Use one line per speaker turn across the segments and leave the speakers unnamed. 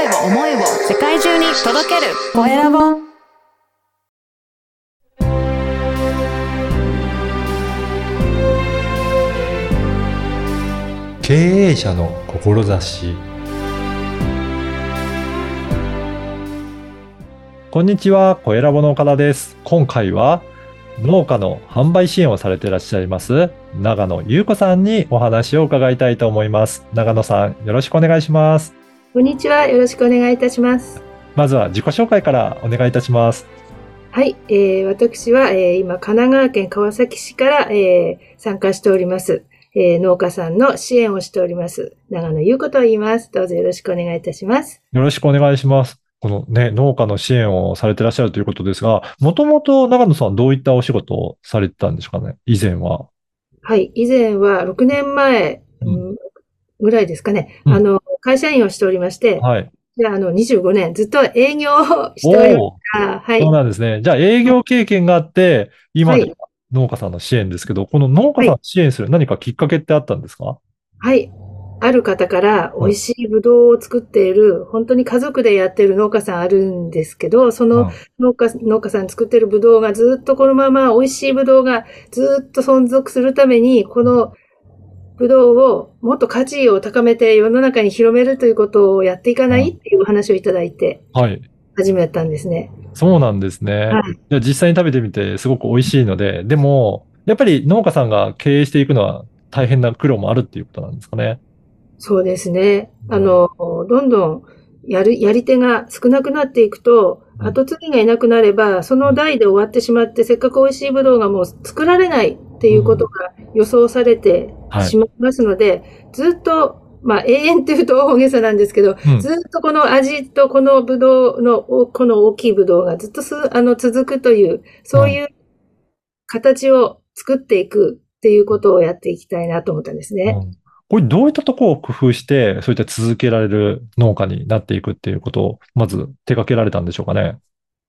声を思いを世界中に届けるコエラボ
経営者の志こんにちは、コエラボの岡田です。今回は農家の販売支援をされていらっしゃいます長野優子さんにお話を伺いたいと思います。長野さん、よろしくお願いします。
こんにちは。よろしくお願いいたします。
まずは自己紹介からお願いいたします。
はい。えー、私は、えー、今、神奈川県川崎市から、えー、参加しております。えー、農家さんの支援をしております。長野優子と言います。どうぞよろしくお願いいたします。
よろしくお願いします。このね、農家の支援をされていらっしゃるということですが、もともと長野さんどういったお仕事をされてたんでしょうかね？以前は。
はい。以前は6年前、
うん
うんぐらいですかね。
うん
あの、会社員をしておりまして、
はい。
であの、25年ずっと営業をしておりました。はい
そう。なんですね。じゃあ営業経験があって、今農家さんの支援ですけど、この農家さんを支援する何かきっかけってあったんですか？
はい。ある方から美味しいぶどうを作っている、本当に家族でやってる農家さんあるんですけど、その農家、農家さん作ってるぶどうがずっとこのまま美味しいぶどうがずっと存続するために、このぶどうをもっと価値を高めて世の中に広めるということをやっていかないっていうお話をいただいて
はい。
始めたんですね。
そうなんですね。
はい
じゃあ実際に食べてみてすごく美味しいので、でも、やっぱり農家さんが経営していくのは大変な苦労もあるっていうことなんですかね。
そうですね。あの、どんどんやる、やり手が少なくなっていくと、
うん
後継ぎがいなくなれば、その代で終わってしまって、せっかく美味しいぶどうがもう作られないっていうことが予想されて
はい
しまいますので、ずっと、まあ永遠っていうと大げさなんですけど、
うん
ずっとこの味とこのぶどうの、おこの大きいぶどうがずっとす、あの、続くという、そういう形を作っていくっていうことをやっていきたいなと思ったんですね。
うんこれどういったところを工夫して、そういった続けられる農家になっていくっていうことを、まず手掛けられたんでしょうかね。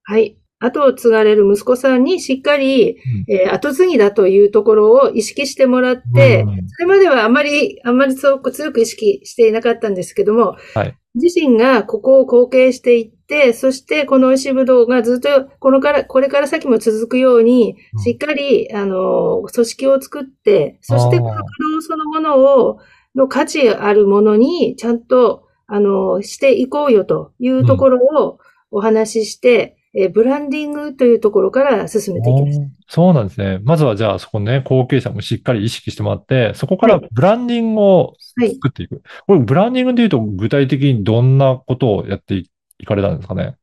はい。後を継がれる息子さんにしっかり、えー後継ぎだというところを意識してもらって、
うん。
それまではあまり、あんまりそう強く意識していなかったんですけども、
はい。
自身がここを後継していって、そしてこの美味しいぶどうがずっとこのから、これから先も続くように
うん、
しっかり、あの、組織を作って、そしてこのぶどうそのものを、の価値あるものにちゃんと、あの、していこうよというところをお話しして、えーブランディングというところから進めていきました。
そうなんですね。まずはじゃあそこね、後継者もしっかり意識してもらって、そこからブランディングを
はい。
作っていく。これブランディングで言うと具体的にどんなことをやっていかれたんですかね？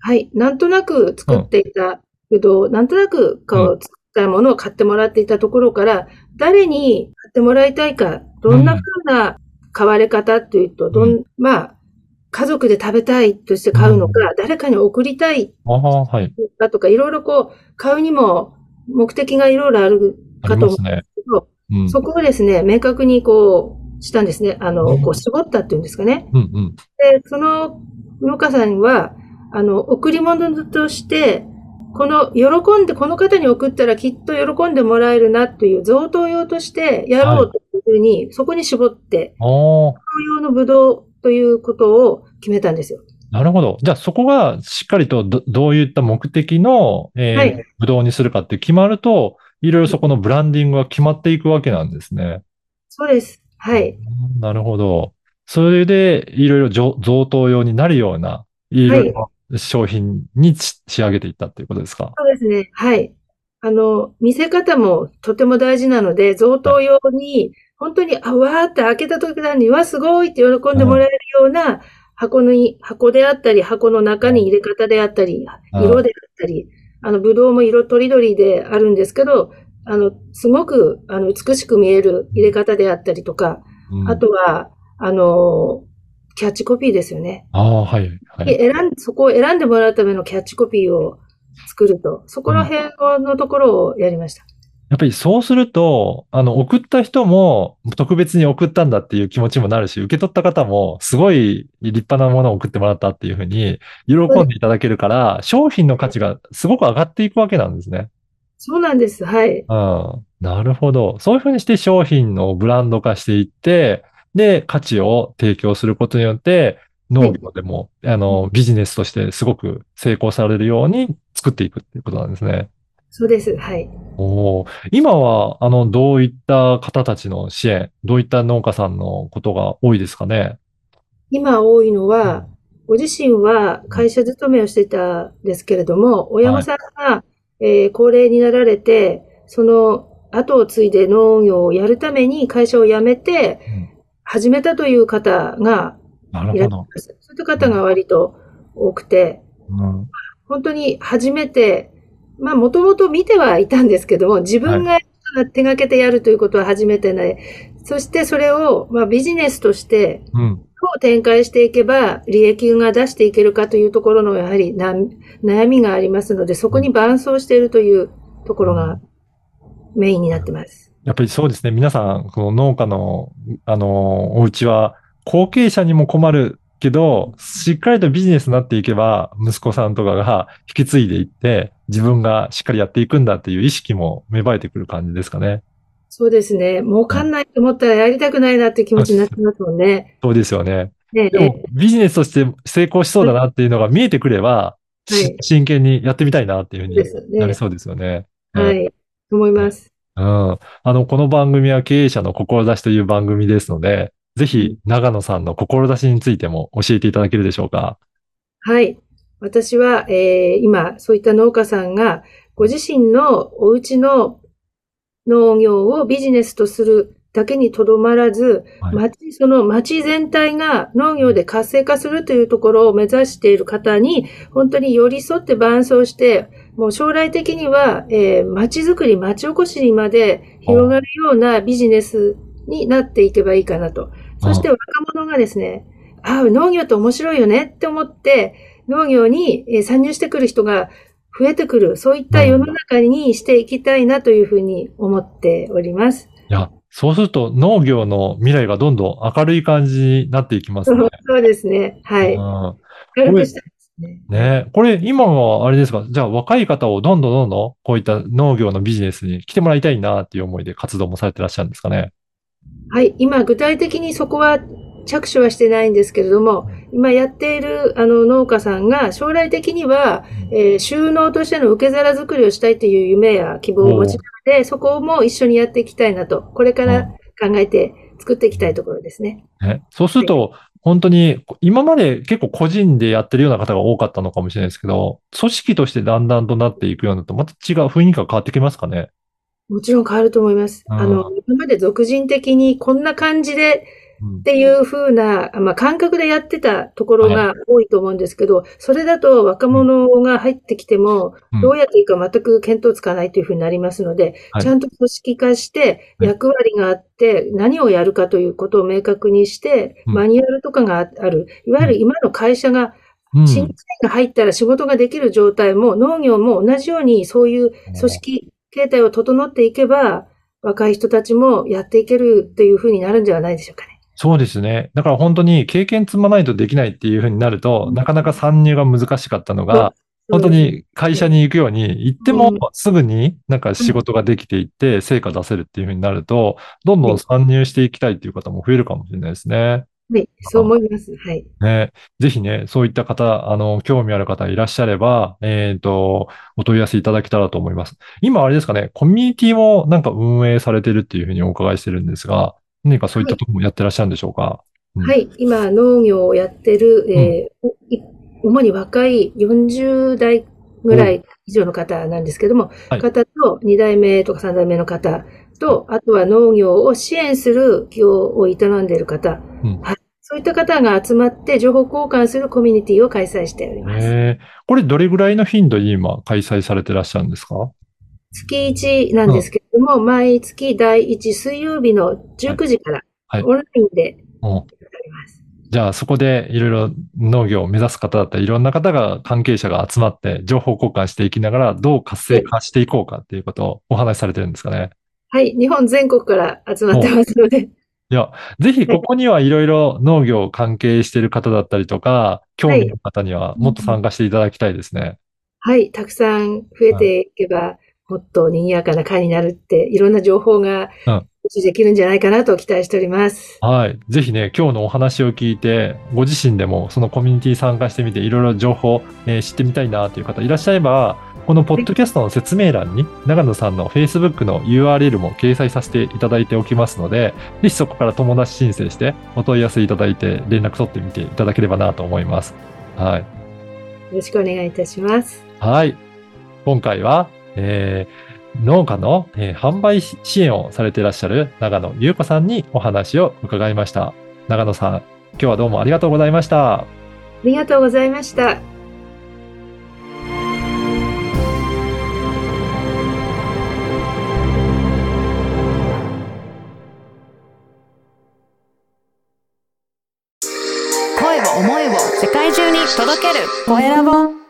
はい。なんとなく作っていたぶどう、なんとなくこう作ったものを買ってもらっていたところから、誰に買ってもらいたいか、どんな風な買われ方っていうと、どん、まあ、家族で食べたいとして買うのか、誰かに送りたい
ああ、はい。
かとか、いろいろこう、買うにも目的がいろいろある
あ
かと思うん。ですけど、
うん。
そこをですね、明確にこう、したんですね。あ
う
の、
ん
こう、絞ったっていうんですかね。
うんうん。
で、その農家さんは、あの、贈り物として、この、喜んで、この方に送ったらきっと喜んでもらえるなという贈答用としてやろうというふうに、そこに絞って、贈答用のブドウということを決めたんですよ。
なるほど。じゃあそこがしっかりとどどういった目的の、えー
はい
ブドウにするかって決まると、いろいろそこのブランディングが決まっていくわけなんですね。
そうです。はい。
うんなるほど。それで、いろいろ贈贈答用になるような、いろいろ商品にし仕上げていったっていうことですか？
そうですね。はい。あの、見せ方もとても大事なので、贈答用に、本当に、あ、わーって開けた時に、わ、すごいって喜んでもらえるような箱に、箱であったり、箱の中に入れ方であったり、
うん
色であったり、あの、ぶどうも色とりどりであるんですけど、あの、すごく、あの、美しく見える入れ方であったりとか、
うん
あとは、あの、キャッチコピーですよね。
ああ、はい、はい。
で選ん、そこを選んでもらうためのキャッチコピーを作ると、そこら辺のところをやりました。
やっぱりそうすると、あの、送った人も特別に送ったんだっていう気持ちもなるし、受け取った方もすごい立派なものを送ってもらったっていうふうに喜んでいただけるから、商品の価値がすごく上がっていくわけなんですね。
そうなんです。はい。
うん。なるほど。そういうふうにして商品のブランド化していって、で、価値を提供することによって、農業でも、あの、ビジネスとしてすごく成功されるように作っていくっていうことなんですね。
そうです。はい。
おー今は、あの、どういった方たちの支援、どういった農家さんのことが多いですかね？
今多いのは、ご自身は会社勤めをしてたんですけれども、親御さんが、えー高齢になられて、その後を継いで農業をやるために会社を辞めて始めたという方がいらっしゃい
なるほど。
ます。そういった方が割と多くて、
うん
本当に初めて、まあもともと見てはいたんですけども、自分が手がけてやるということは初めてない。そしてそれを、まあ、ビジネスとして
うん。
どう展開していけば利益が出していけるかというところのやはりな悩みがありますので、そこに伴走しているというところがメインになってます。
やっぱりそうですね。皆さん、この農家の、あの、お家は、後継者にも困るけど、しっかりとビジネスになっていけば、息子さんとかが引き継いでいって、自分がしっかりやっていくんだっていう意識も芽生えてくる感じですかね。
そうですね。儲かんないと思ったらやりたくないなって気持ちになってますもんね。
そうですよね。
ね
でも、ビジネスとして成功しそうだなっていうのが見えてくれば、し
はい
真剣にやってみたいなっていうふうになりそうですよね。
はい。思います。
うん。あの、この番組は経営者の志という番組ですので、ぜひ、長野さんの志についても教えていただけるでしょうか。
はい。私は、えー今、そういった農家さんが、ご自身のお家の農業をビジネスとするだけにとどまらず、
はい
町、その町全体が農業で活性化するというところを目指している方に、本当に寄り添って伴走して、もう将来的には、えー町づくり、町おこしにまで広がるようなビジネスになっていけばいいかなと。そして若者がですね、ああ、農業って面白いよねって思って、農業にえー参入してくる人が増えてくる、そういった世の中にしていきたいなというふうに思っております。
いや、そうすると農業の未来がどんどん明るい感じになっていきますね。
そうですね。はい。
うん
軽くしたいですね。
ねこれ今はあれですか？じゃあ若い方をどんどんどんどんこういった農業のビジネスに来てもらいたいなっていう思いで活動もされてらっしゃるんですかね？
はい。今、具体的にそこは着手はしてないんですけれども、今やっているあの農家さんが将来的には、えー収納としての受け皿作りをしたいという夢や希望をお持ちなので、そこも一緒にやっていきたいなと、これから考えて作っていきたいところですね。
ね、そうすると、本当に、今まで結構個人でやってるような方が多かったのかもしれないですけど、組織としてだんだんとなっていくようになると、また違う雰囲気が変わってきますかね？
もちろん変わると思います。
うん
あの、今まで俗人的にこんな感じで
うん。
っていう風な、まあ、感覚でやってたところが多いと思うんですけど、それだと若者が入ってきても、
うん。
どうやっていいか全く見当つかないという風になりますので、
はい。
ちゃんと組織化して、
はい。
役割があって、何をやるかということを明確にして、
うん。
マニュアルとかがある。いわゆる今の会社が、
うん。
新規が入ったら仕事ができる状態も、農業も同じようにそういう組織形態を整っていけば、若い人たちもやっていけるっていう風になるんじゃないでしょうかね。
そうですね。だから本当に経験積まないとできないっていうふうになると、なかなか参入が難しかったのが、本当に会社に行くように、行っても
うん
すぐになんか仕事ができていって、成果出せるっていうふうになると、どんどん参入していきたいっていう方も増えるかもしれないですね。
はい、そう思います。はい。
ね。ぜひね、そういった方、あの、興味ある方いらっしゃれば、えっ、と、お問い合わせいただけたらと思います。今あれですかね、コミュニティもなんか運営されてるっていうふうにお伺いしてるんですが、何かそういったところもやってらっしゃるんでしょうか、うん
はい、今、農業をやってる、えーい主に若い40代ぐらい以上の方なんですけども、
はい
方と2代目とか3代目の方と、あとは農業を支援する業を営んでいる方、
うん。
はい、そういった方が集まって情報交換するコミュニティを開催しております。
え。ーこれどれぐらいの頻度に今開催されてらっしゃるんですか？
月1なんですけれども、毎月第1水曜日の19時から
はい。
オンラインでやって
うん
おります。
じゃあそこでいろいろ農業を目指す方だったり、いろんな方が関係者が集まって情報交換していきながらどう活性化していこうかっていうことをお話しされてるんですかね？
はい、日本全国から集まってますので、
いや、ぜひここにはいろいろ農業関係している方だったりとか、興味の方にはもっと参加していただきたいですね。
はい、たくさん増えていけば、もっと賑やかな会になるって、いろんな情報ができるんじゃないかなと期待しております。
はい。ぜひね、今日のお話を聞いて、ご自身でもそのコミュニティ参加してみて、いろいろ情報、えー知ってみたいなという方いらっしゃれば、このポッドキャストの説明欄に、長野さんの Facebook の URL も掲載させていただいておきますので、ぜひそこから友達申請して、お問い合わせいただいて、連絡取ってみていただければなと思います。はい。
よろしくお願いいたします。
はい。今回は、えー農家の、えー販売支援をされていらっしゃる長野優子さんにお話を伺いました。長野さん、今日はどうもありがとうございました。
ありがとうございました。
声を思いを世界中に届けるコエラボ